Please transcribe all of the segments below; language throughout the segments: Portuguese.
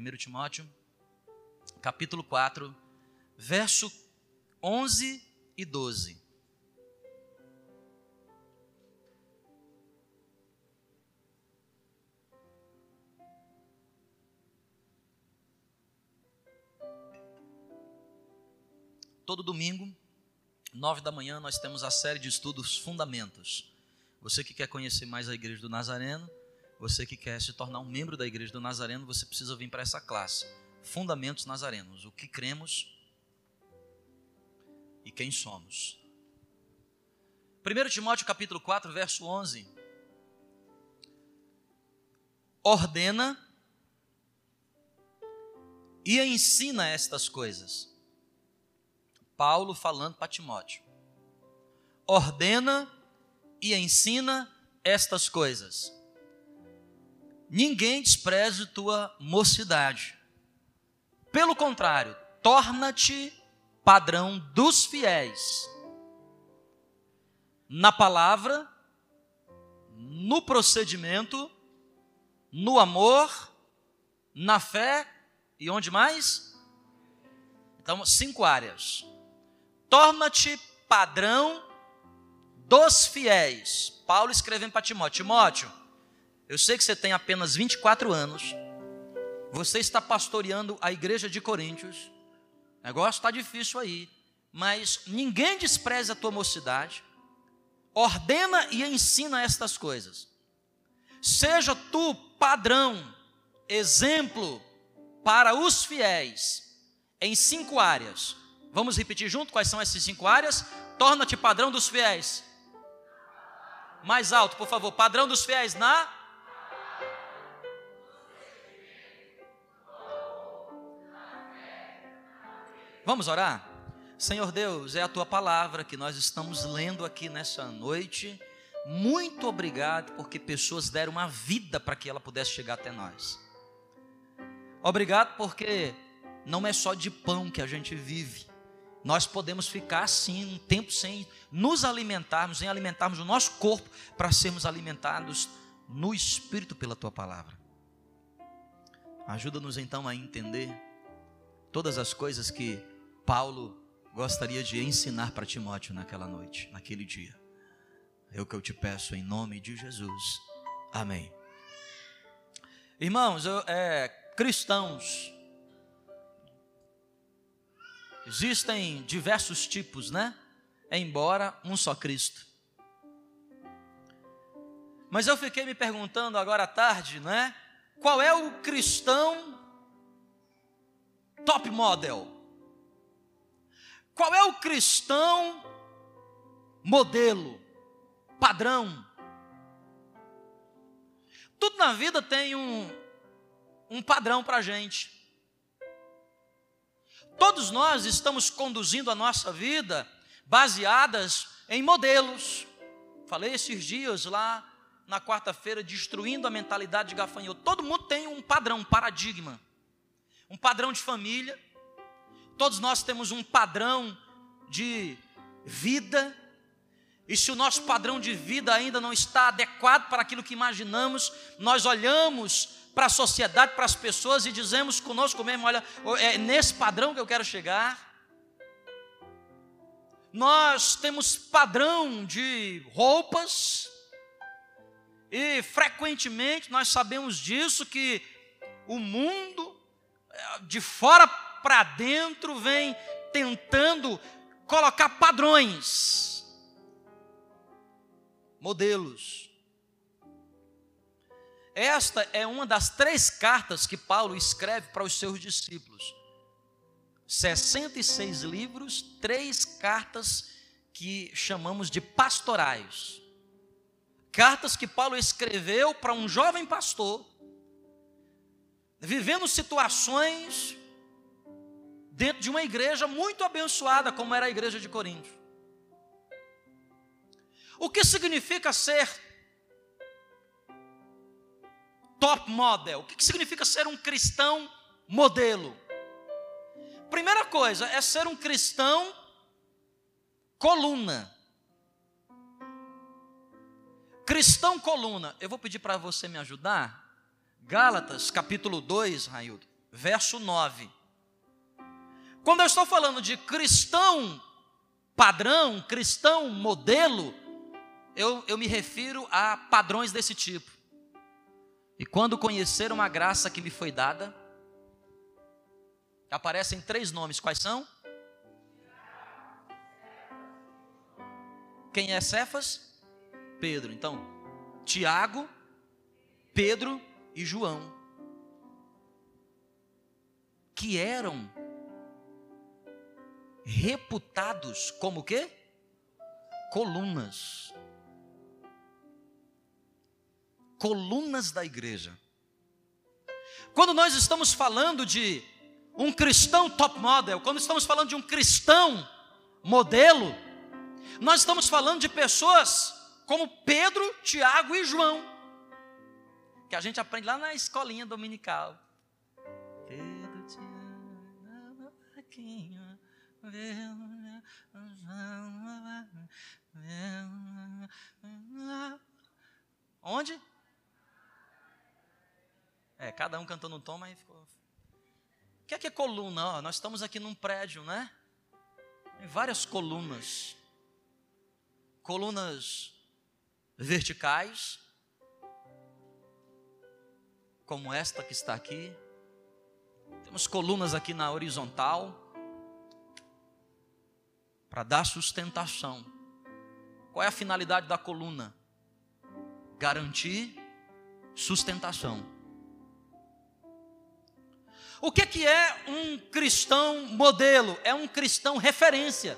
1 Timóteo, capítulo 4, verso 11 e 12. Todo domingo, nove da manhã, nós temos a série de estudos Fundamentos. Você que quer conhecer mais a Igreja do Nazareno, você que quer se tornar um membro da Igreja do Nazareno, você precisa vir para essa classe. Fundamentos Nazarenos. O que cremos e quem somos. 1 Timóteo capítulo 4, verso 11. Ordena e ensina estas coisas Paulo falando para Timóteo: ordena e ensina estas coisas. Ninguém despreze tua mocidade. Pelo contrário, torna-te padrão dos fiéis. Na palavra, no procedimento, no amor, na fé e onde mais? Então, cinco áreas torna-te padrão dos fiéis. Paulo escrevendo para Timóteo: Timóteo, eu sei que você tem apenas 24 anos, você está pastoreando a igreja de Coríntios, o negócio está difícil aí, mas ninguém despreza a tua mocidade, ordena e ensina estas coisas. Seja tu padrão, exemplo para os fiéis em cinco áreas Vamos repetir junto quais são essas cinco áreas? Torna-te padrão dos fiéis. Mais alto, por favor. Padrão dos fiéis na. Vamos orar? Senhor Deus, é a tua palavra que nós estamos lendo aqui nessa noite. Muito obrigado, porque pessoas deram uma vida para que ela pudesse chegar até nós. Obrigado, porque não é só de pão que a gente vive, nós podemos ficar assim um tempo sem nos alimentarmos, sem alimentarmos o nosso corpo, para sermos alimentados no Espírito pela tua palavra. Ajuda-nos então a entender todas as coisas que Paulo gostaria de ensinar para Timóteo naquela noite, naquele dia. É o que eu te peço em nome de Jesus. Amém. Irmãos, eu, é, cristãos, Existem diversos tipos, né? Embora um só Cristo. Mas eu fiquei me perguntando agora à tarde, né? Qual é o cristão top model? Qual é o cristão modelo, padrão? Tudo na vida tem um, um padrão para a gente. Todos nós estamos conduzindo a nossa vida baseadas em modelos. Falei esses dias lá na quarta-feira, destruindo a mentalidade de gafanhoto. Todo mundo tem um padrão, um paradigma, um padrão de família. Todos nós temos um padrão de vida. E se o nosso padrão de vida ainda não está adequado para aquilo que imaginamos, nós olhamos para a sociedade, para as pessoas e dizemos conosco mesmo: olha, é nesse padrão que eu quero chegar. Nós temos padrão de roupas, e frequentemente nós sabemos disso que o mundo, é, de fora para dentro, vem tentando colocar padrões, modelos. Esta é uma das três cartas que Paulo escreve para os seus discípulos. 66 livros, três cartas que chamamos de pastorais. Cartas que Paulo escreveu para um jovem pastor, vivendo situações dentro de uma igreja muito abençoada, como era a igreja de Corinto. O que significa ser top model. O que significa ser um cristão modelo? Primeira coisa é ser um cristão coluna. Cristão coluna. Eu vou pedir para você me ajudar. Gálatas, capítulo 2, Raildo. verso 9. Quando eu estou falando de cristão padrão, cristão modelo, eu, eu me refiro a padrões desse tipo. E quando conheceram a graça que me foi dada, aparecem três nomes, quais são? Quem é Cefas? Pedro. Então, Tiago, Pedro e João. Que eram reputados como quê? Colunas. Colunas da igreja. Quando nós estamos falando de um cristão top model, quando estamos falando de um cristão modelo, nós estamos falando de pessoas como Pedro, Tiago e João, que a gente aprende lá na escolinha dominical. Pedro, Tiago, Onde? É, cada um cantou num tom, mas ficou. O que é que é coluna? nós estamos aqui num prédio, né? Tem várias colunas colunas verticais, como esta que está aqui. Temos colunas aqui na horizontal para dar sustentação. Qual é a finalidade da coluna? Garantir sustentação. O que, que é um cristão modelo? É um cristão referência.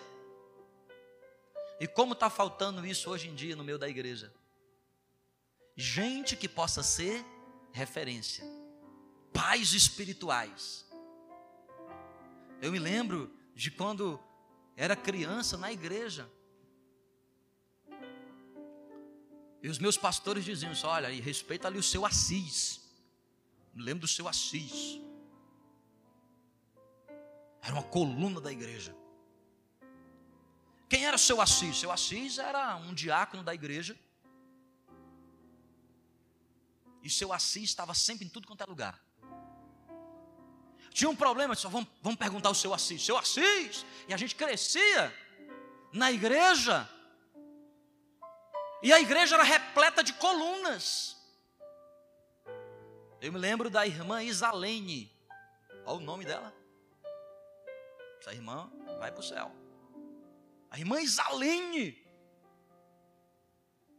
E como está faltando isso hoje em dia no meio da igreja? Gente que possa ser referência, pais espirituais. Eu me lembro de quando era criança na igreja. E os meus pastores diziam assim, olha, e respeita ali o seu Assis. Me lembro do seu Assis. Era uma coluna da igreja. Quem era seu Assis? Seu Assis era um diácono da igreja. E seu Assis estava sempre em tudo quanto é lugar. Tinha um problema, só vamos, vamos perguntar ao seu Assis. Seu Assis! E a gente crescia na igreja. E a igreja era repleta de colunas. Eu me lembro da irmã Isalene. Olha o nome dela. Essa irmã vai para o céu. A irmã Isalene.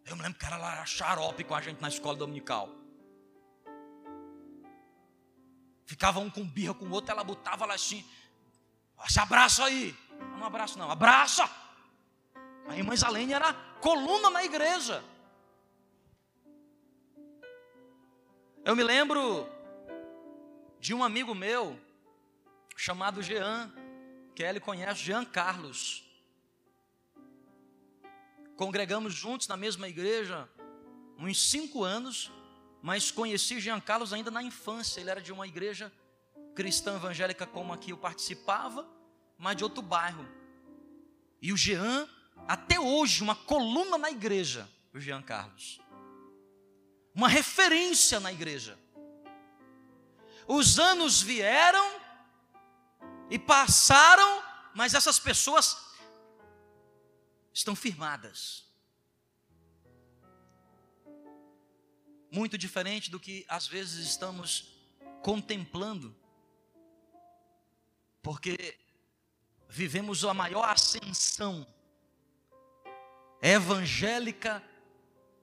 Eu me lembro que ela era xarope com a gente na escola dominical. Ficava um com birra com o outro, ela botava lá assim. Se abraça aí. Não abraço não, abraça. A irmã Isalene era coluna na igreja. Eu me lembro de um amigo meu chamado Jean, que ele conhece, Jean Carlos. Congregamos juntos na mesma igreja uns cinco anos, mas conheci Jean Carlos ainda na infância. Ele era de uma igreja cristã evangélica como a que eu participava, mas de outro bairro. E o Jean, até hoje, uma coluna na igreja, o Jean Carlos. Uma referência na igreja. Os anos vieram e passaram, mas essas pessoas estão firmadas. Muito diferente do que às vezes estamos contemplando, porque vivemos a maior ascensão evangélica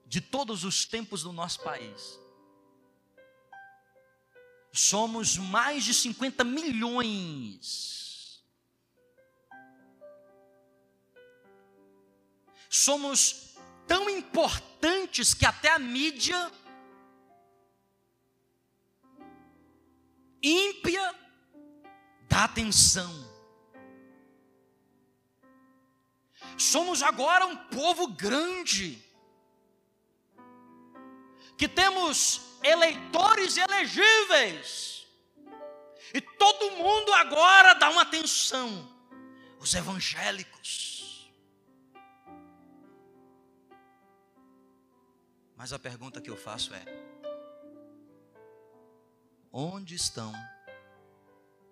de todos os tempos do nosso país. Somos mais de 50 milhões somos tão importantes que até a mídia ímpia dá atenção. Somos agora um povo grande, que temos eleitores elegíveis, e todo mundo agora dá uma atenção. Os evangélicos, Mas a pergunta que eu faço é: onde estão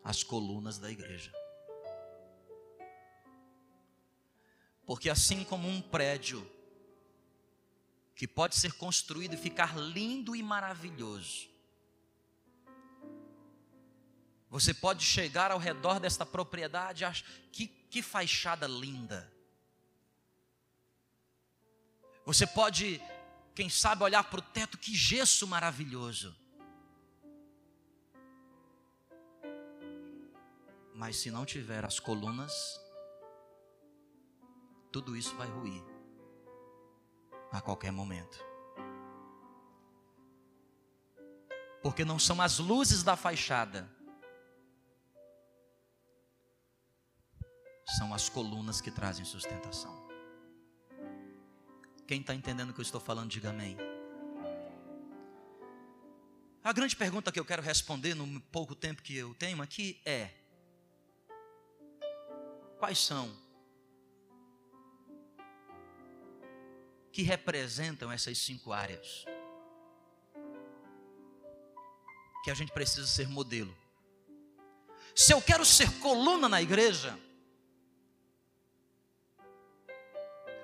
as colunas da igreja. Porque assim como um prédio que pode ser construído e ficar lindo e maravilhoso, você pode chegar ao redor desta propriedade, que, que fachada linda. Você pode, quem sabe, olhar para o teto, que gesso maravilhoso. Mas se não tiver as colunas, tudo isso vai ruir a qualquer momento. Porque não são as luzes da fachada, são as colunas que trazem sustentação. Quem está entendendo o que eu estou falando, diga amém. A grande pergunta que eu quero responder no pouco tempo que eu tenho aqui é: quais são que representam essas cinco áreas que a gente precisa ser modelo? Se eu quero ser coluna na igreja,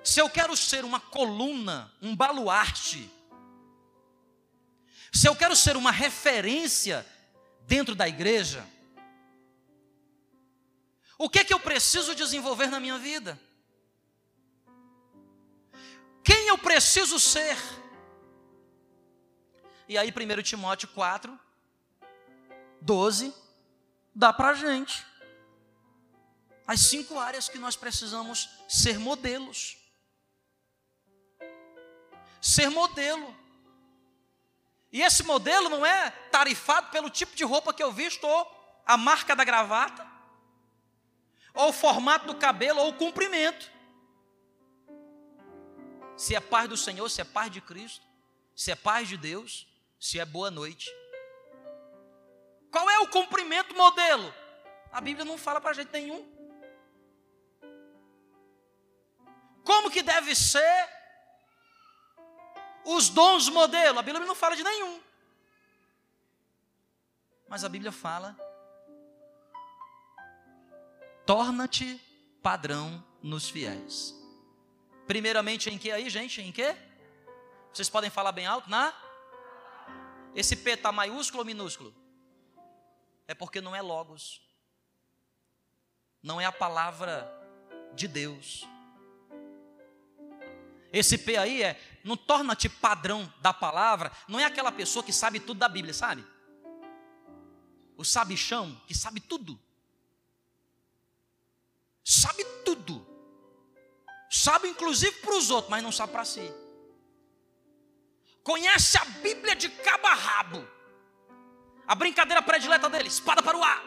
se eu quero ser uma coluna, um baluarte, se eu quero ser uma referência dentro da igreja, o que é que eu preciso desenvolver na minha vida? Quem eu preciso ser? E aí, 1 Timóteo 4, 12, dá para gente as cinco áreas que nós precisamos ser modelos. Ser modelo. E esse modelo não é tarifado pelo tipo de roupa que eu visto, ou a marca da gravata, ou o formato do cabelo, ou o comprimento. Se é paz do Senhor, se é paz de Cristo, se é paz de Deus, se é boa noite. Qual é o cumprimento modelo? A Bíblia não fala para gente nenhum. Como que deve ser os dons modelo? A Bíblia não fala de nenhum. Mas a Bíblia fala torna-te padrão nos fiéis. Primeiramente em que aí, gente? Em que? Vocês podem falar bem alto? Na? Esse P está maiúsculo ou minúsculo? É porque não é logos. Não é a palavra de Deus. Esse P aí é, não torna-te padrão da palavra, não é aquela pessoa que sabe tudo da Bíblia, sabe? O sabichão que sabe tudo sabe tudo. Sabe inclusive para os outros, mas não sabe para si. Conhece a Bíblia de cabo a rabo. A brincadeira predileta dele, espada para o ar.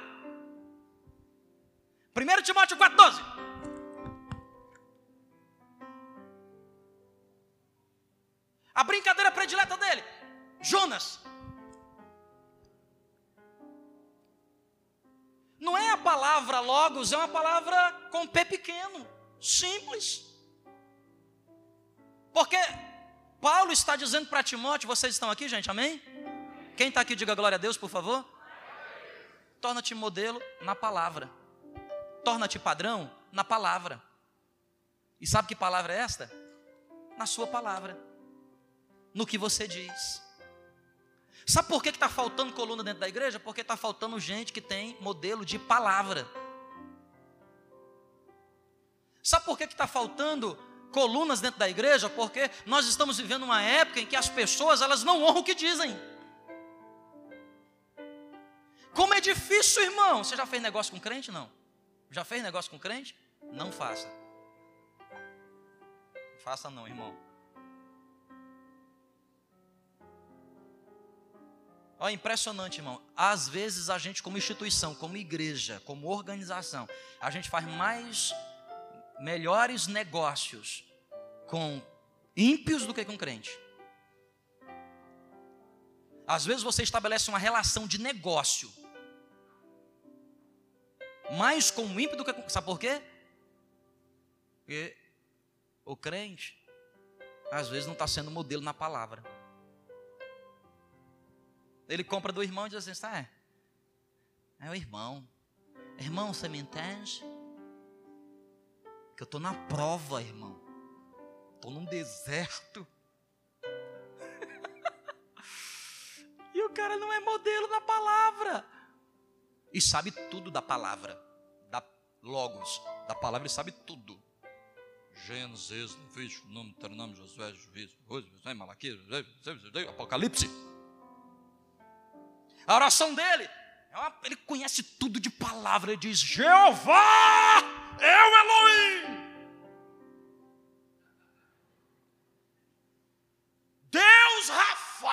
1 Timóteo 4,12. A brincadeira predileta dele, Jonas, Não é a palavra logos, é uma palavra com P pequeno, simples. Porque Paulo está dizendo para Timóteo, vocês estão aqui, gente, amém? Quem está aqui, diga glória a Deus, por favor. Torna-te modelo na palavra. Torna-te padrão na palavra. E sabe que palavra é esta? Na sua palavra. No que você diz. Sabe por que está faltando coluna dentro da igreja? Porque está faltando gente que tem modelo de palavra. Sabe por que está faltando colunas dentro da igreja? Porque nós estamos vivendo uma época em que as pessoas elas não honram o que dizem. Como é difícil, irmão. Você já fez negócio com crente? Não. Já fez negócio com crente? Não faça. Faça não, irmão. Olha, impressionante, irmão. Às vezes a gente, como instituição, como igreja, como organização, a gente faz mais, melhores negócios com ímpios do que com crente. Às vezes você estabelece uma relação de negócio mais com o ímpio do que com. Sabe por quê? Porque o crente, às vezes, não está sendo modelo na palavra. Ele compra do irmão e diz assim: tá, é, o irmão, Irmão, você me entende? Que eu estou na prova, irmão. Estou num deserto. e o cara não é modelo da palavra. E sabe tudo da palavra. Da Logos. Da palavra ele sabe tudo. Gênesis, Levítico, Número, Deuteronômio, Josué, Juízo, Malaquias, Apocalipse. A oração dele, é ele conhece tudo de palavra. Ele diz: Jeová o Elohim. Deus Rafa.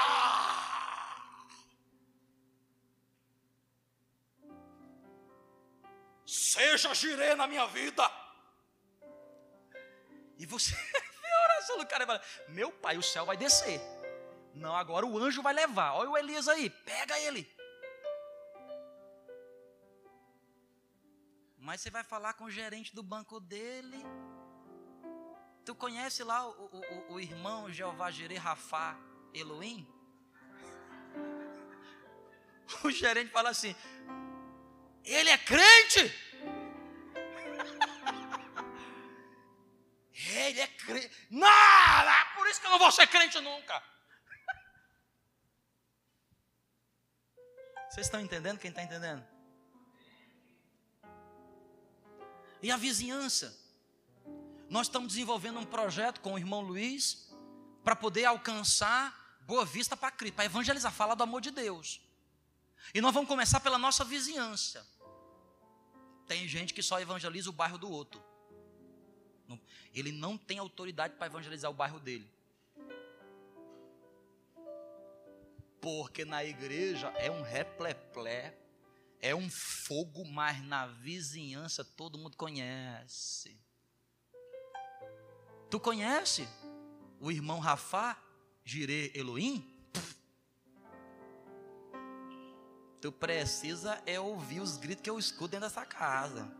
Seja girê na minha vida. E você vê a oração do cara e fala: Meu pai, o céu vai descer. Não, agora o anjo vai levar. Olha o Elias aí, pega ele. Mas você vai falar com o gerente do banco dele. Tu conhece lá o, o, o irmão Jeová Jireh Rafá Elohim? O gerente fala assim: Ele é crente? Ele é crente. Não, é por isso que eu não vou ser crente nunca. Vocês estão entendendo? Quem está entendendo? E a vizinhança? Nós estamos desenvolvendo um projeto com o irmão Luiz para poder alcançar Boa Vista para Cristo, para evangelizar, falar do amor de Deus. E nós vamos começar pela nossa vizinhança. Tem gente que só evangeliza o bairro do outro. Ele não tem autoridade para evangelizar o bairro dele. Porque na igreja é um repleplé, é um fogo, mas na vizinhança todo mundo conhece. Tu conhece o irmão Rafá, Jirê Elohim? Tu precisa é ouvir os gritos que eu escuto dentro dessa casa.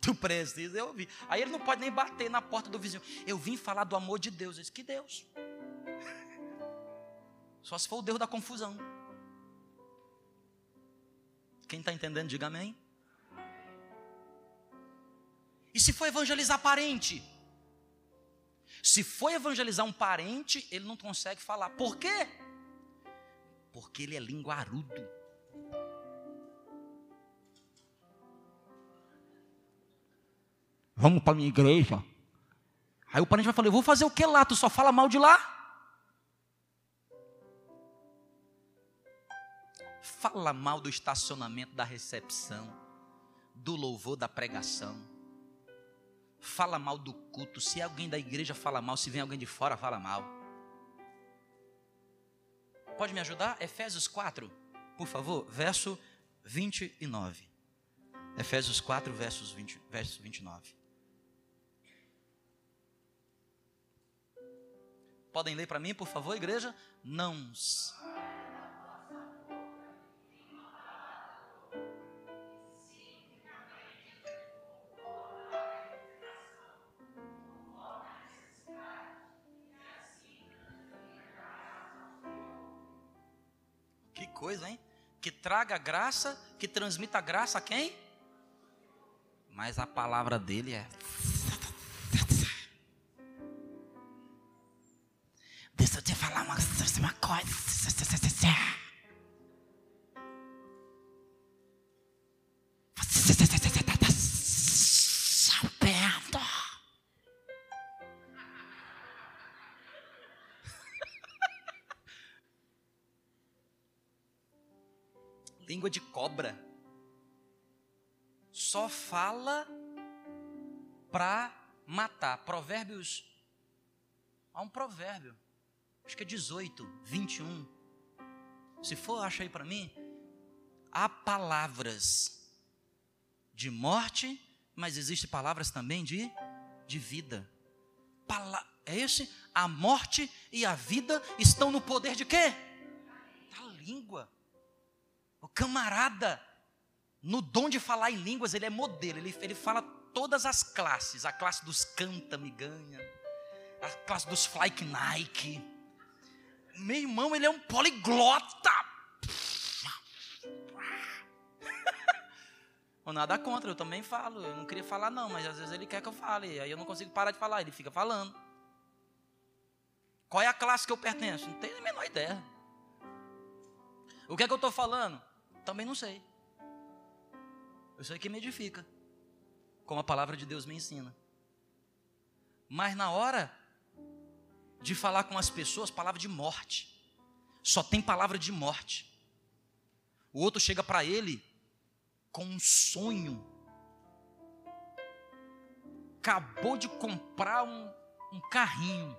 Tu precisa é ouvir. Aí ele não pode nem bater na porta do vizinho. Eu vim falar do amor de Deus. Eu disse, que Deus? Só se for o Deus da confusão. Quem está entendendo, diga amém. E se for evangelizar parente? Se for evangelizar um parente, ele não consegue falar. Por quê? Porque ele é linguarudo. Vamos para minha igreja. Aí o parente vai falar: Eu vou fazer o que lá? Tu só fala mal de lá? Fala mal do estacionamento da recepção, do louvor da pregação fala mal do culto. Se alguém da igreja fala mal, se vem alguém de fora, fala mal. Pode me ajudar? Efésios 4, por favor, verso 29. Efésios 4, versos 20, verso 29. Podem ler para mim, por favor, igreja? Não. Coisa, hein? Que traga graça, que transmita graça a quem? Mas a palavra dele é. Deixa eu te falar uma, uma coisa. Cobra. Só fala para matar. Provérbios. Há um provérbio. Acho que é 18, 21. Se for, acha aí para mim. Há palavras de morte, mas existem palavras também de, de vida. Pala é esse? A morte e a vida estão no poder de quê? Da língua. O camarada, no dom de falar em línguas, ele é modelo, ele, ele fala todas as classes. A classe dos canta me ganha, a classe dos fly Nike. Meu irmão, ele é um poliglota. Nada contra, eu também falo. Eu não queria falar, não, mas às vezes ele quer que eu fale. Aí eu não consigo parar de falar, ele fica falando. Qual é a classe que eu pertenço? Não tenho a menor ideia. O que é que eu estou falando? Também não sei. Eu sei que me edifica, como a palavra de Deus me ensina. Mas na hora de falar com as pessoas, palavra de morte. Só tem palavra de morte. O outro chega para ele com um sonho. Acabou de comprar um, um carrinho.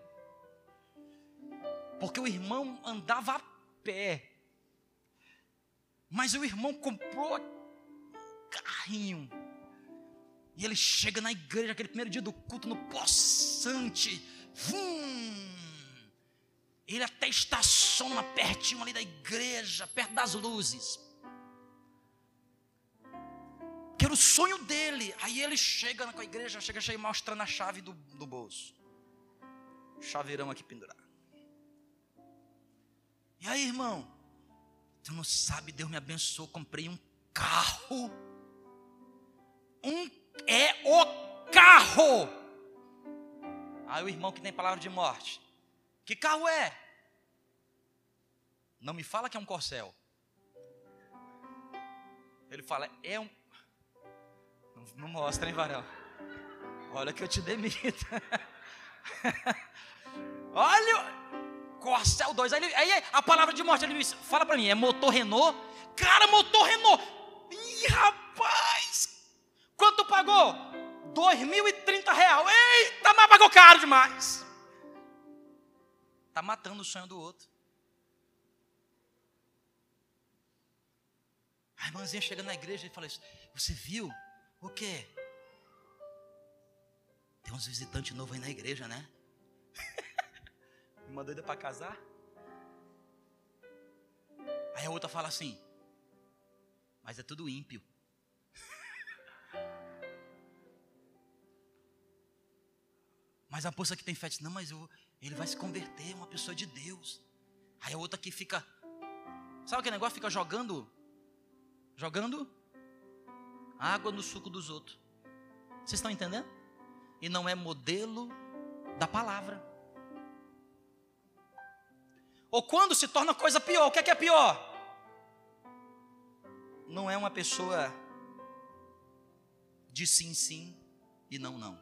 Porque o irmão andava a pé. Mas o irmão comprou um carrinho. E ele chega na igreja, aquele primeiro dia do culto, no poçante. Vum! Ele até estaciona pertinho ali da igreja, perto das luzes. Que era o sonho dele. Aí ele chega com a igreja, chega cheio mostrando a chave do, do bolso. Chaveirão aqui pendurado. E aí, irmão? Tu não sabe, Deus me abençoou, comprei um carro. Um é o carro. Aí o irmão que tem palavra de morte. Que carro é? Não me fala que é um corcel. Ele fala, é um. Não, não mostra, hein, varão? Olha que eu te demito. Olha, Corcel 2. Aí, aí, a palavra de morte, ele disse, fala para mim, é motor Renault? Cara, motor Renault. Ih, rapaz! Quanto pagou? 2.030 reais. Eita, mas pagou caro demais. Está matando o sonho do outro. A irmãzinha chega na igreja e fala isso. Você viu? O quê? Tem uns visitantes novos aí na igreja, né? Uma doida para casar. Aí a outra fala assim: Mas é tudo ímpio. Mas a moça que tem fé diz: Não, mas eu, ele vai se converter, uma pessoa de Deus. Aí a outra que fica, sabe aquele negócio? Fica jogando jogando água no suco dos outros. Vocês estão entendendo? E não é modelo da palavra. Ou quando se torna coisa pior, o que é, que é pior? Não é uma pessoa de sim, sim e não, não.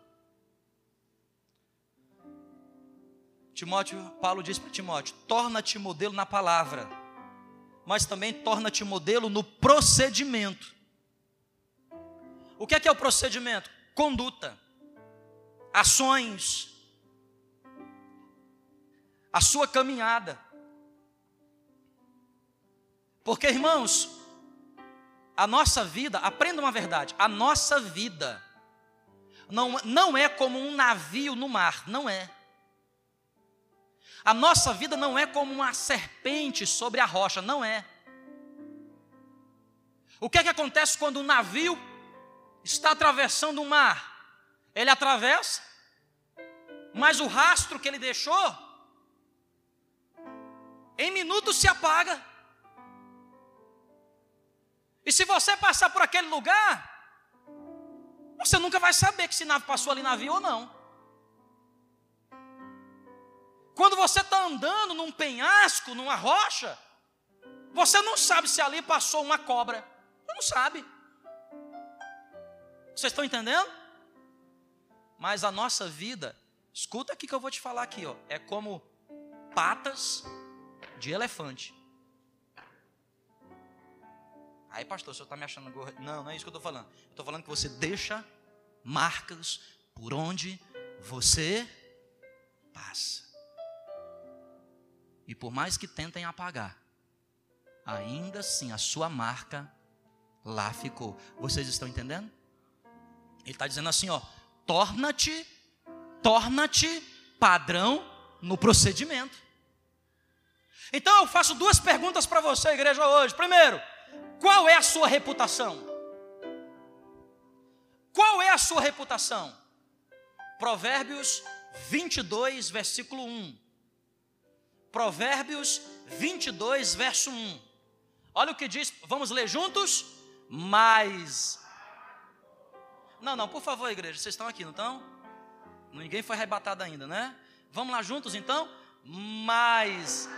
Timóteo, Paulo diz para Timóteo: torna-te modelo na palavra mas também torna-te modelo no procedimento. O que é, que é o procedimento? Conduta, ações, a sua caminhada. Porque, irmãos, a nossa vida, aprenda uma verdade, a nossa vida não, não é como um navio no mar, não é. A nossa vida não é como uma serpente sobre a rocha, não é. O que é que acontece quando um navio está atravessando o mar? Ele atravessa, mas o rastro que ele deixou, em minutos se apaga. E se você passar por aquele lugar, você nunca vai saber que esse passou ali navio ou não. Quando você está andando num penhasco, numa rocha, você não sabe se ali passou uma cobra. Você não sabe. Vocês estão entendendo? Mas a nossa vida, escuta aqui que eu vou te falar aqui, ó, é como patas de elefante. Aí, pastor, o senhor está me achando gordo? Não, não é isso que eu estou falando. Eu estou falando que você deixa marcas por onde você passa. E por mais que tentem apagar, ainda assim a sua marca lá ficou. Vocês estão entendendo? Ele está dizendo assim: ó, torna-te, torna-te padrão no procedimento. Então eu faço duas perguntas para você, igreja, hoje. Primeiro, qual é a sua reputação? Qual é a sua reputação? Provérbios 22, versículo 1. Provérbios 22, verso 1. Olha o que diz, vamos ler juntos? Mas Não, não, por favor, igreja, vocês estão aqui, não estão? Ninguém foi arrebatado ainda, né? Vamos lá juntos então? Mas.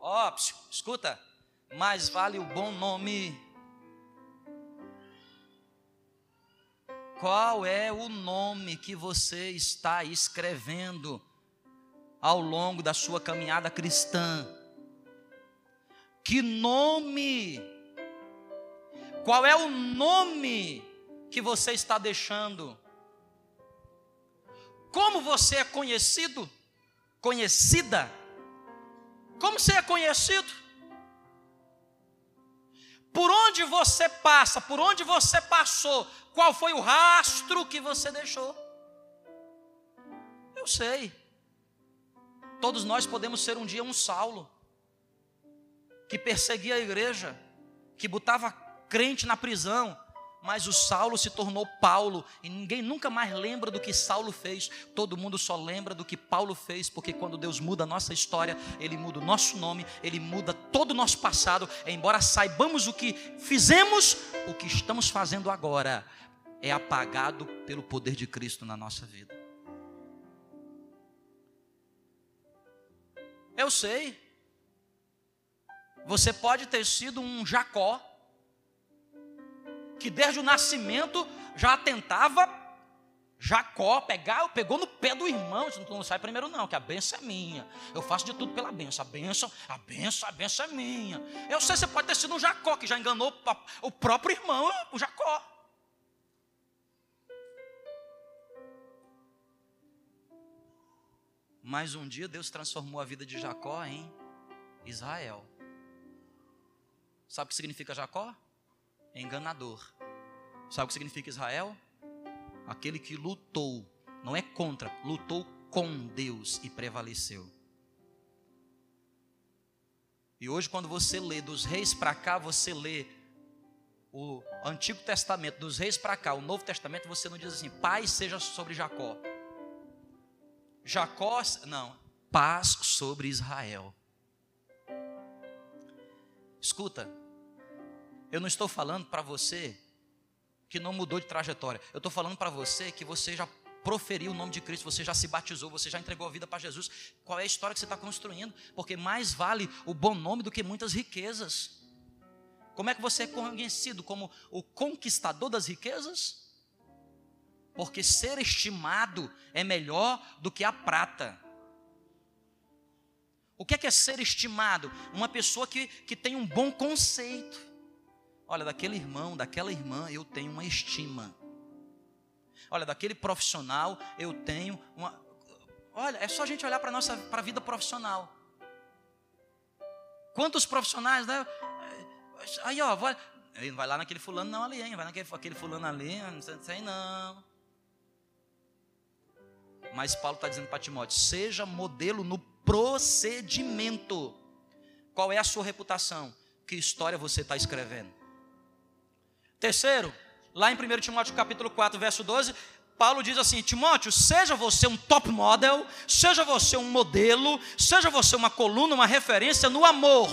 Ó, oh, escuta. Mais vale o bom nome. Qual é o nome que você está escrevendo ao longo da sua caminhada cristã? Que nome? Qual é o nome que você está deixando? Como você é conhecido? Conhecida? Como você é conhecido? Por onde você passa, por onde você passou, qual foi o rastro que você deixou? Eu sei. Todos nós podemos ser um dia um Saulo, que perseguia a igreja, que botava crente na prisão, mas o Saulo se tornou Paulo, e ninguém nunca mais lembra do que Saulo fez, todo mundo só lembra do que Paulo fez, porque quando Deus muda a nossa história, Ele muda o nosso nome, Ele muda todo o nosso passado, embora saibamos o que fizemos, o que estamos fazendo agora é apagado pelo poder de Cristo na nossa vida. Eu sei, você pode ter sido um Jacó, que desde o nascimento já tentava Jacó pegar, pegou no pé do irmão, disse, não sai primeiro não, que a benção é minha. Eu faço de tudo pela benção. A benção, a benção, a benção é minha. Eu sei, você pode ter sido um Jacó que já enganou o próprio irmão, o Jacó. Mas um dia Deus transformou a vida de Jacó em Israel. Sabe o que significa Jacó? Enganador. Sabe o que significa Israel? Aquele que lutou, não é contra, lutou com Deus e prevaleceu. E hoje, quando você lê dos reis para cá, você lê o Antigo Testamento, dos reis para cá, o Novo Testamento, você não diz assim, paz seja sobre Jacó. Jacó, não, paz sobre Israel. Escuta, eu não estou falando para você que não mudou de trajetória. Eu estou falando para você que você já proferiu o nome de Cristo, você já se batizou, você já entregou a vida para Jesus. Qual é a história que você está construindo? Porque mais vale o bom nome do que muitas riquezas. Como é que você é conhecido como o conquistador das riquezas? Porque ser estimado é melhor do que a prata. O que é, que é ser estimado? Uma pessoa que, que tem um bom conceito. Olha, daquele irmão, daquela irmã, eu tenho uma estima. Olha, daquele profissional, eu tenho uma. Olha, é só a gente olhar para a nossa para a vida profissional. Quantos profissionais, né? Aí, ó, vai, vai lá naquele fulano não ali, hein? Vai naquele aquele fulano ali, não sei não. Mas Paulo está dizendo para Timóteo: seja modelo no procedimento. Qual é a sua reputação? Que história você está escrevendo? Terceiro, lá em 1 Timóteo capítulo 4, verso 12, Paulo diz assim: Timóteo, seja você um top model, seja você um modelo, seja você uma coluna, uma referência no amor,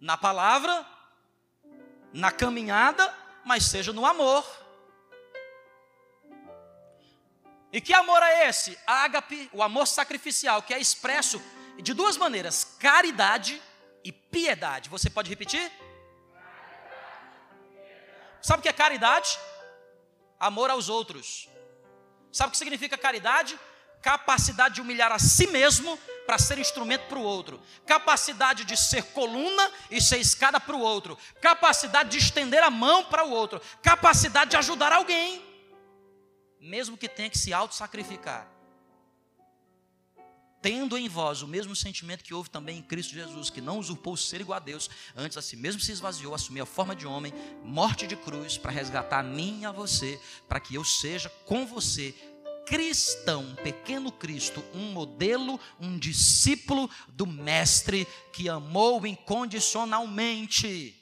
na palavra, na caminhada, mas seja no amor. E que amor é esse? Ágape, o amor sacrificial, que é expresso de duas maneiras: caridade e piedade. Você pode repetir? Sabe o que é caridade? Amor aos outros. Sabe o que significa caridade? Capacidade de humilhar a si mesmo para ser instrumento para o outro. Capacidade de ser coluna e ser escada para o outro. Capacidade de estender a mão para o outro. Capacidade de ajudar alguém, mesmo que tenha que se auto-sacrificar tendo em vós o mesmo sentimento que houve também em Cristo Jesus, que não usurpou o ser igual a Deus, antes a si mesmo se esvaziou, assumiu a forma de homem, morte de cruz, para resgatar a mim e a você, para que eu seja com você cristão, um pequeno Cristo, um modelo, um discípulo do Mestre que amou incondicionalmente.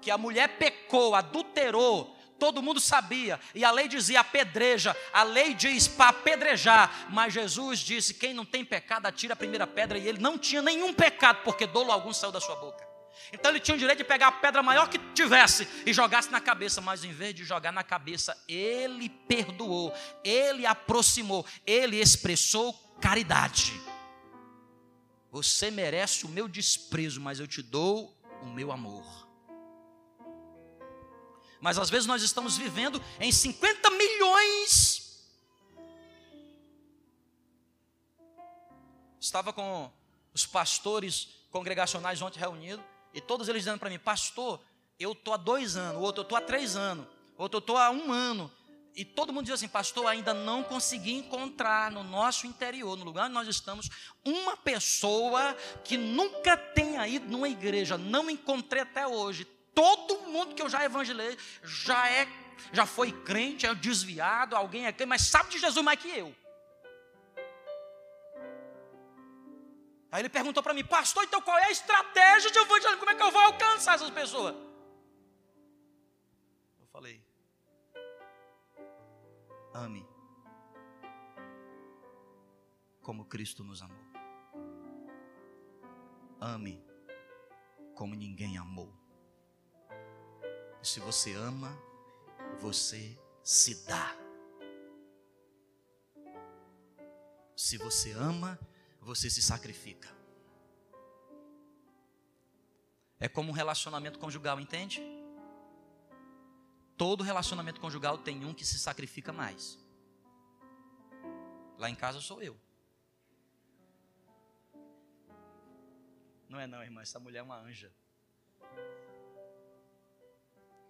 Que a mulher pecou, adulterou, todo mundo sabia, e a lei dizia apedreja, a lei diz para apedrejar, mas Jesus disse: quem não tem pecado, atira a primeira pedra, e ele não tinha nenhum pecado, porque dolo algum saiu da sua boca. Então ele tinha o direito de pegar a pedra maior que tivesse e jogasse na cabeça, mas em vez de jogar na cabeça, ele perdoou, ele aproximou, ele expressou caridade. Você merece o meu desprezo, mas eu te dou o meu amor. Mas às vezes nós estamos vivendo em 50 milhões. Estava com os pastores congregacionais ontem reunidos, e todos eles dizendo para mim, pastor, eu estou há dois anos, outro eu estou há três anos, outro eu estou há um ano. E todo mundo diz assim, pastor, ainda não consegui encontrar no nosso interior, no lugar onde nós estamos, uma pessoa que nunca tenha ido numa igreja. Não encontrei até hoje. Todo mundo que eu já evangelizei já é, já foi crente, é desviado, alguém é crente, mas sabe de Jesus mais que eu. Aí ele perguntou para mim, pastor, então qual é a estratégia de evangelismo? Como é que eu vou alcançar essas pessoas? Eu falei, ame como Cristo nos amou. Ame como ninguém amou. E se você ama, você se dá. Se você ama, você se sacrifica. É como um relacionamento conjugal, entende? Todo relacionamento conjugal tem um que se sacrifica mais. Lá em casa sou eu. Não é não, irmã, essa mulher é uma anja.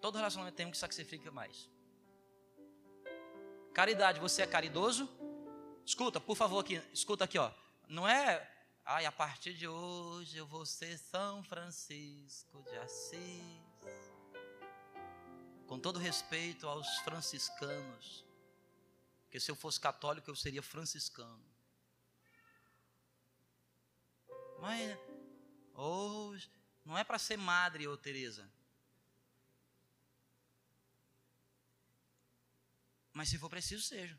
Todo relacionamento tem um que sacrifica mais. Caridade, você é caridoso? Escuta, por favor, aqui, escuta aqui, ó. Não é, ai, a partir de hoje eu vou ser São Francisco de Assis. Com todo respeito aos franciscanos, porque se eu fosse católico eu seria franciscano. Mas hoje não é para ser madre, ô Teresa. Mas se for preciso, seja.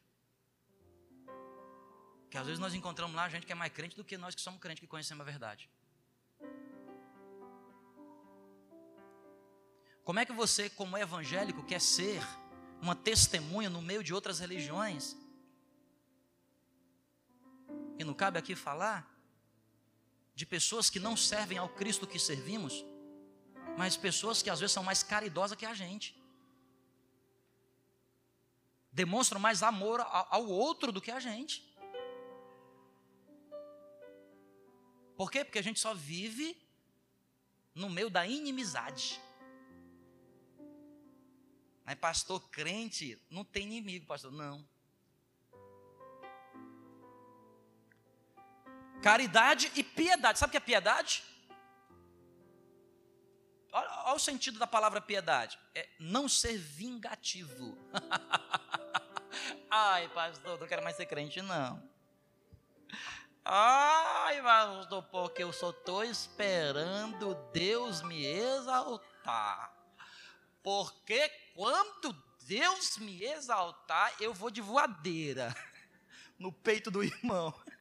Que às vezes nós encontramos lá gente que é mais crente do que nós que somos crentes, que conhecemos a verdade. Como é que você, como evangélico, quer ser uma testemunha no meio de outras religiões? E não cabe aqui falar de pessoas que não servem ao Cristo que servimos, mas pessoas que às vezes são mais caridosas que a gente demonstram mais amor ao outro do que a gente. Por quê? Porque a gente só vive no meio da inimizade. Mas pastor crente não tem inimigo, pastor. Não. Caridade e piedade. Sabe o que é piedade? Olha, olha o sentido da palavra piedade. É não ser vingativo. Ai, pastor, não quero mais ser crente, não. Ai, pastor, porque eu só estou esperando Deus me exaltar. Porque quando Deus me exaltar, eu vou de voadeira no peito do irmão.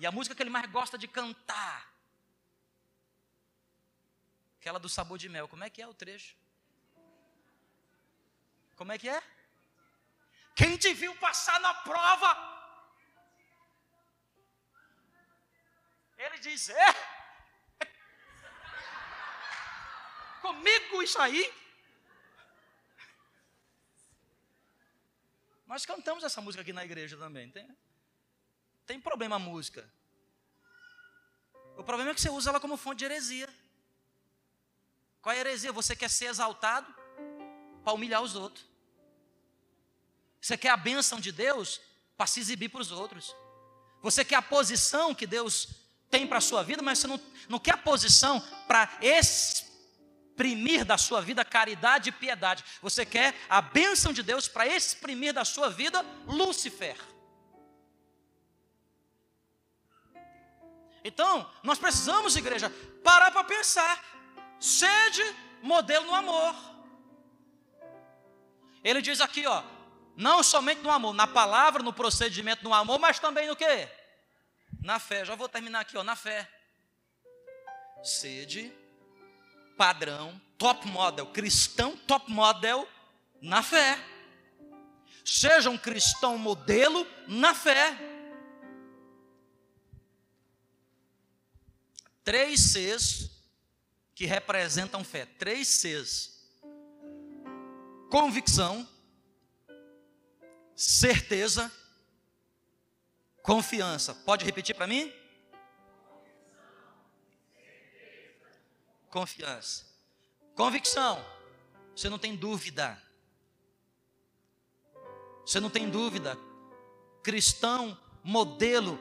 E a música que ele mais gosta de cantar, aquela do sabor de mel, como é que é o trecho? Como é que é? Quem te viu passar na prova? Ele diz: É, comigo isso aí. Nós cantamos essa música aqui na igreja também. Tem, tem problema a música. O problema é que você usa ela como fonte de heresia. Qual é a heresia? Você quer ser exaltado para humilhar os outros. Você quer a bênção de Deus para se exibir para os outros. Você quer a posição que Deus tem para a sua vida, mas você não, não quer a posição para exprimir da sua vida caridade e piedade. Você quer a bênção de Deus para exprimir da sua vida Lúcifer. Então, nós precisamos, igreja, parar para pensar. Sede modelo no amor. Ele diz aqui, ó, não somente no amor, na palavra, no procedimento, no amor, mas também no quê? Na fé. Já vou terminar aqui, ó, na fé. Sede padrão, top model, cristão top model na fé. Seja um cristão modelo na fé. Três Cs que representam fé. Três Cs: convicção, certeza, confiança. Pode repetir para mim? Confiança. Convicção. Você não tem dúvida. Você não tem dúvida. Cristão, modelo,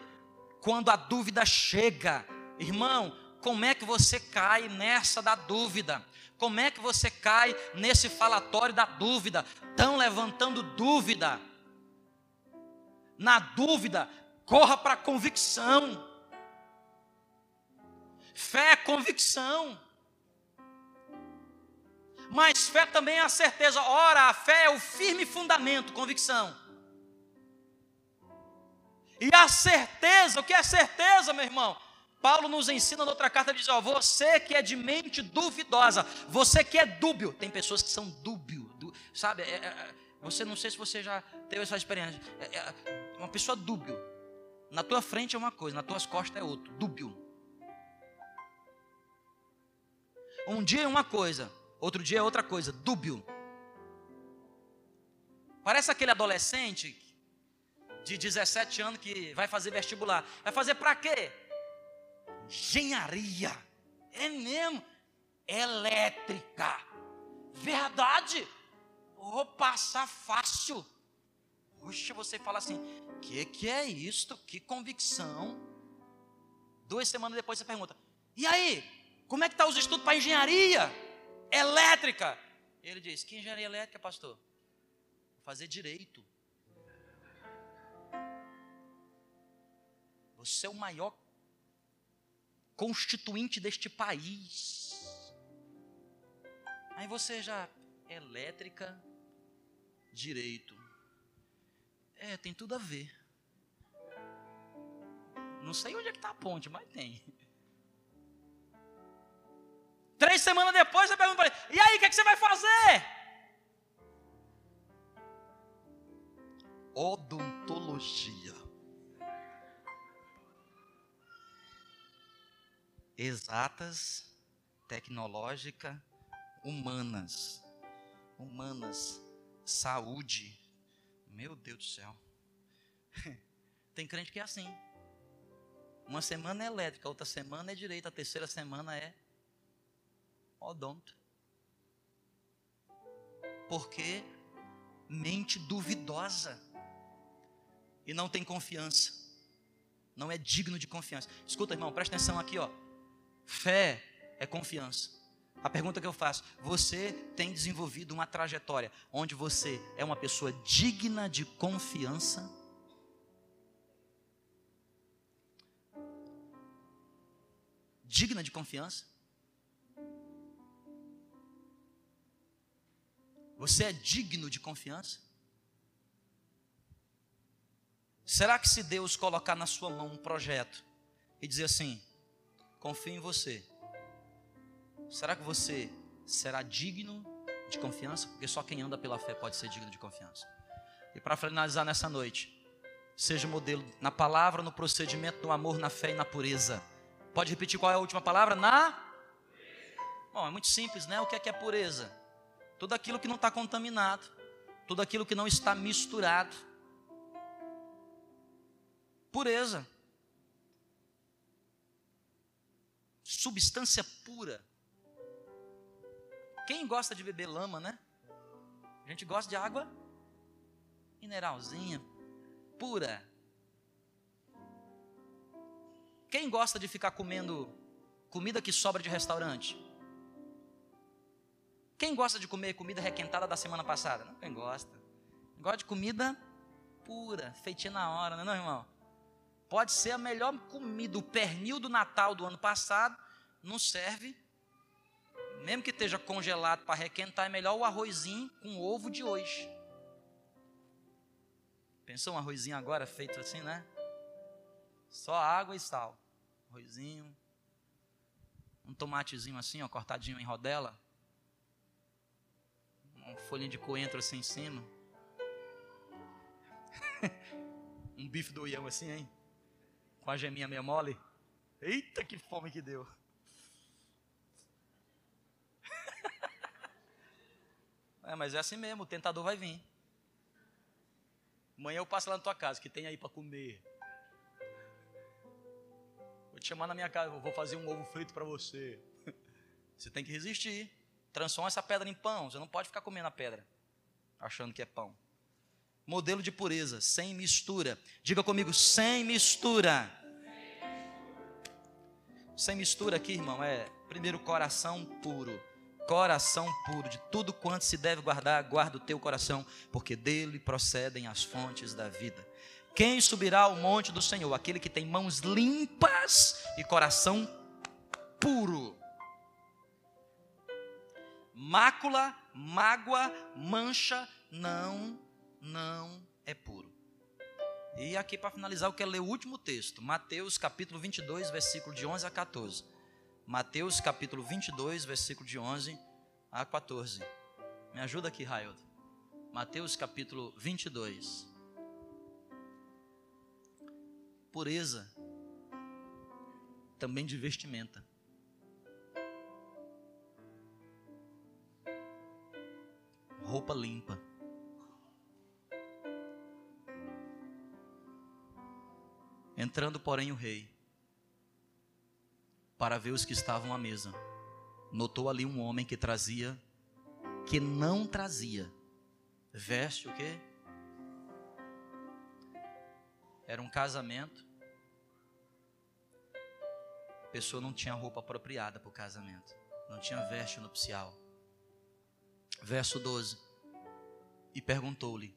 quando a dúvida chega, irmão, como é que você cai nessa da dúvida? Como é que você cai nesse falatório da dúvida? Estão levantando dúvida. Na dúvida, corra para a convicção. Fé é convicção. Mas fé também é a certeza. Ora, a fé é o firme fundamento, convicção. E a certeza, o que é certeza, meu irmão? Paulo nos ensina noutra carta, diz: ó, você que é de mente duvidosa, você que é dúbio, tem pessoas que são dúbio, sabe? É, é, você não sei se você já teve essa experiência. É, é, uma pessoa dúbio. Na tua frente é uma coisa, nas tuas costas é outra. Dúbio. Um dia é uma coisa, outro dia é outra coisa. Dúbio. Parece aquele adolescente de 17 anos que vai fazer vestibular. Vai fazer para quê? Engenharia. É mesmo? Elétrica. Verdade? Vou passar fácil. Puxa, você fala assim: que que é isto? Que convicção. Duas semanas depois você pergunta: e aí? Como é que tá os estudos para engenharia elétrica? Ele diz: que engenharia elétrica, pastor? Vou fazer direito. Você é o maior constituinte deste país. Aí você já elétrica, direito. É, tem tudo a ver. Não sei onde é que está a ponte, mas tem. Três semanas depois você pergunta para ele: e aí, o que, é que você vai fazer? Odontologia. Exatas, tecnológica, humanas. Humanas, saúde, meu Deus do céu. Tem crente que é assim. Uma semana é elétrica, outra semana é direita, a terceira semana é odonto. Porque mente duvidosa e não tem confiança. Não é digno de confiança. Escuta, irmão, presta atenção aqui, ó. Fé é confiança. A pergunta que eu faço: você tem desenvolvido uma trajetória onde você é uma pessoa digna de confiança? Digna de confiança? Você é digno de confiança? Será que se Deus colocar na sua mão um projeto e dizer assim: confio em você, Será que você será digno de confiança? Porque só quem anda pela fé pode ser digno de confiança. E para finalizar nessa noite, seja modelo na palavra, no procedimento, no amor, na fé e na pureza. Pode repetir qual é a última palavra? Na? Bom, é muito simples, né? O que é que é pureza? Tudo aquilo que não está contaminado, tudo aquilo que não está misturado. Pureza. Substância pura quem gosta de beber lama, né? A gente gosta de água mineralzinha, pura. Quem gosta de ficar comendo comida que sobra de restaurante? Quem gosta de comer comida requentada da semana passada? Não, quem gosta. Gosta de comida pura, feitinha na hora, não é, não, irmão? Pode ser a melhor comida, o pernil do Natal do ano passado, não serve mesmo que esteja congelado para requentar, é melhor o arrozinho com ovo de hoje. Pensou um arrozinho agora feito assim, né? Só água e sal. Arrozinho. Um tomatezinho assim, ó, cortadinho em rodela. Uma folhinha de coentro assim em cima. um bife do ião assim, hein? Com a geminha meio mole. Eita, que fome que deu. é, mas é assim mesmo, o tentador vai vir. Amanhã eu passo lá na tua casa, que tem aí para comer. Vou te chamar na minha casa, vou fazer um ovo frito para você. Você tem que resistir. Transforma essa pedra em pão. Você não pode ficar comendo a pedra, achando que é pão. Modelo de pureza, sem mistura. Diga comigo, sem mistura. Sem mistura aqui, irmão, é primeiro coração puro coração puro, de tudo quanto se deve guardar, guarda o teu coração, porque dele procedem as fontes da vida. Quem subirá ao monte do Senhor? Aquele que tem mãos limpas e coração puro. Mácula, mágoa, mancha, não, não é puro. E aqui para finalizar, eu quero ler o último texto, Mateus capítulo 22, versículo de 11 a 14. Mateus capítulo 22, versículo de 11 a 14. Me ajuda aqui, Raildo. Mateus capítulo 22. Pureza também de vestimenta. Roupa limpa. Entrando, porém, o rei para ver os que estavam à mesa. Notou ali um homem que trazia, que não trazia, veste o quê? Era um casamento. A pessoa não tinha roupa apropriada para o casamento, não tinha veste nupcial. Verso 12. E perguntou-lhe: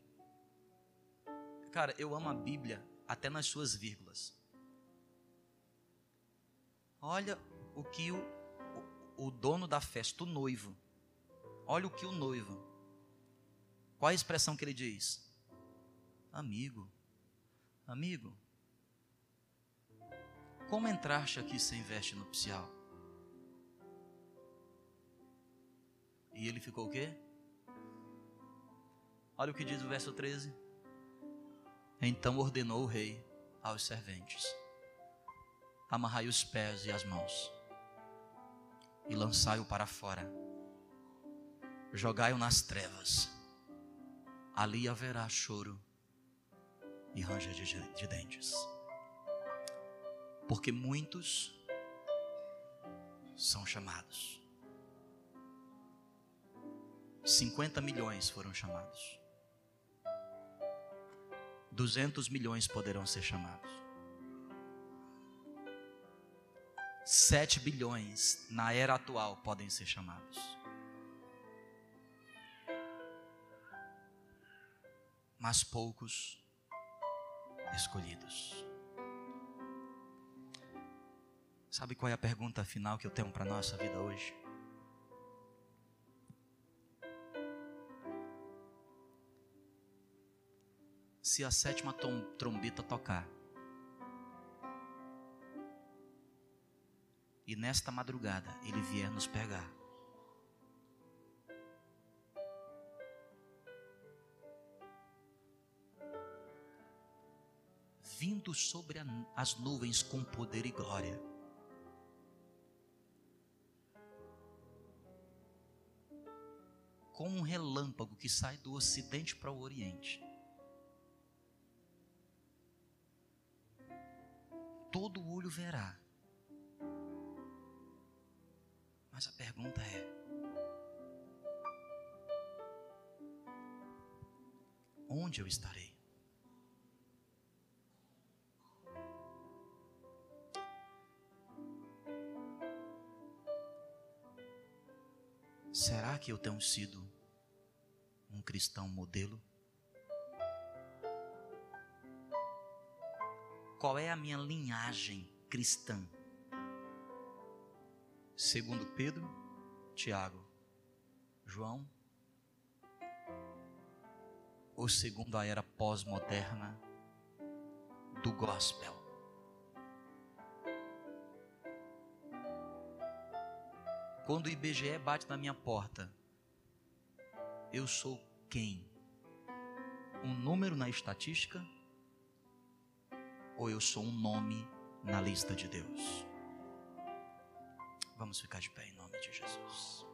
Cara, eu amo a Bíblia até nas suas vírgulas. Olha o que o, o, dono da festa, o noivo, olha o que o noivo, qual a expressão que ele diz? Amigo, amigo, como entraste aqui sem veste nupcial? E ele ficou o quê? Olha o que diz o verso 13. Então ordenou o rei aos serventes: amarrai os pés e as mãos e lançai-o para fora. Jogai-o nas trevas. Ali haverá choro e ranger de, de dentes. Porque muitos são chamados. 50 milhões foram chamados. 200 milhões poderão ser chamados. 7 bilhões na era atual podem ser chamados. Mas poucos escolhidos. Sabe qual é a pergunta final que eu tenho para nossa vida hoje? Se a sétima trombeta tocar, e nesta madrugada ele vier nos pegar. Vindo sobre as nuvens com poder e glória. Como um relâmpago que sai do ocidente para o oriente. Todo olho verá Mas a pergunta é: onde eu estarei? Será que eu tenho sido um cristão modelo? Qual é a minha linhagem cristã? Segundo Pedro, Tiago, João, ou segundo a era pós-moderna do gospel? Quando o IBGE bate na minha porta, eu sou quem? Um número na estatística? Ou eu sou um nome na lista de Deus? Vamos ficar de pé em nome de Jesus.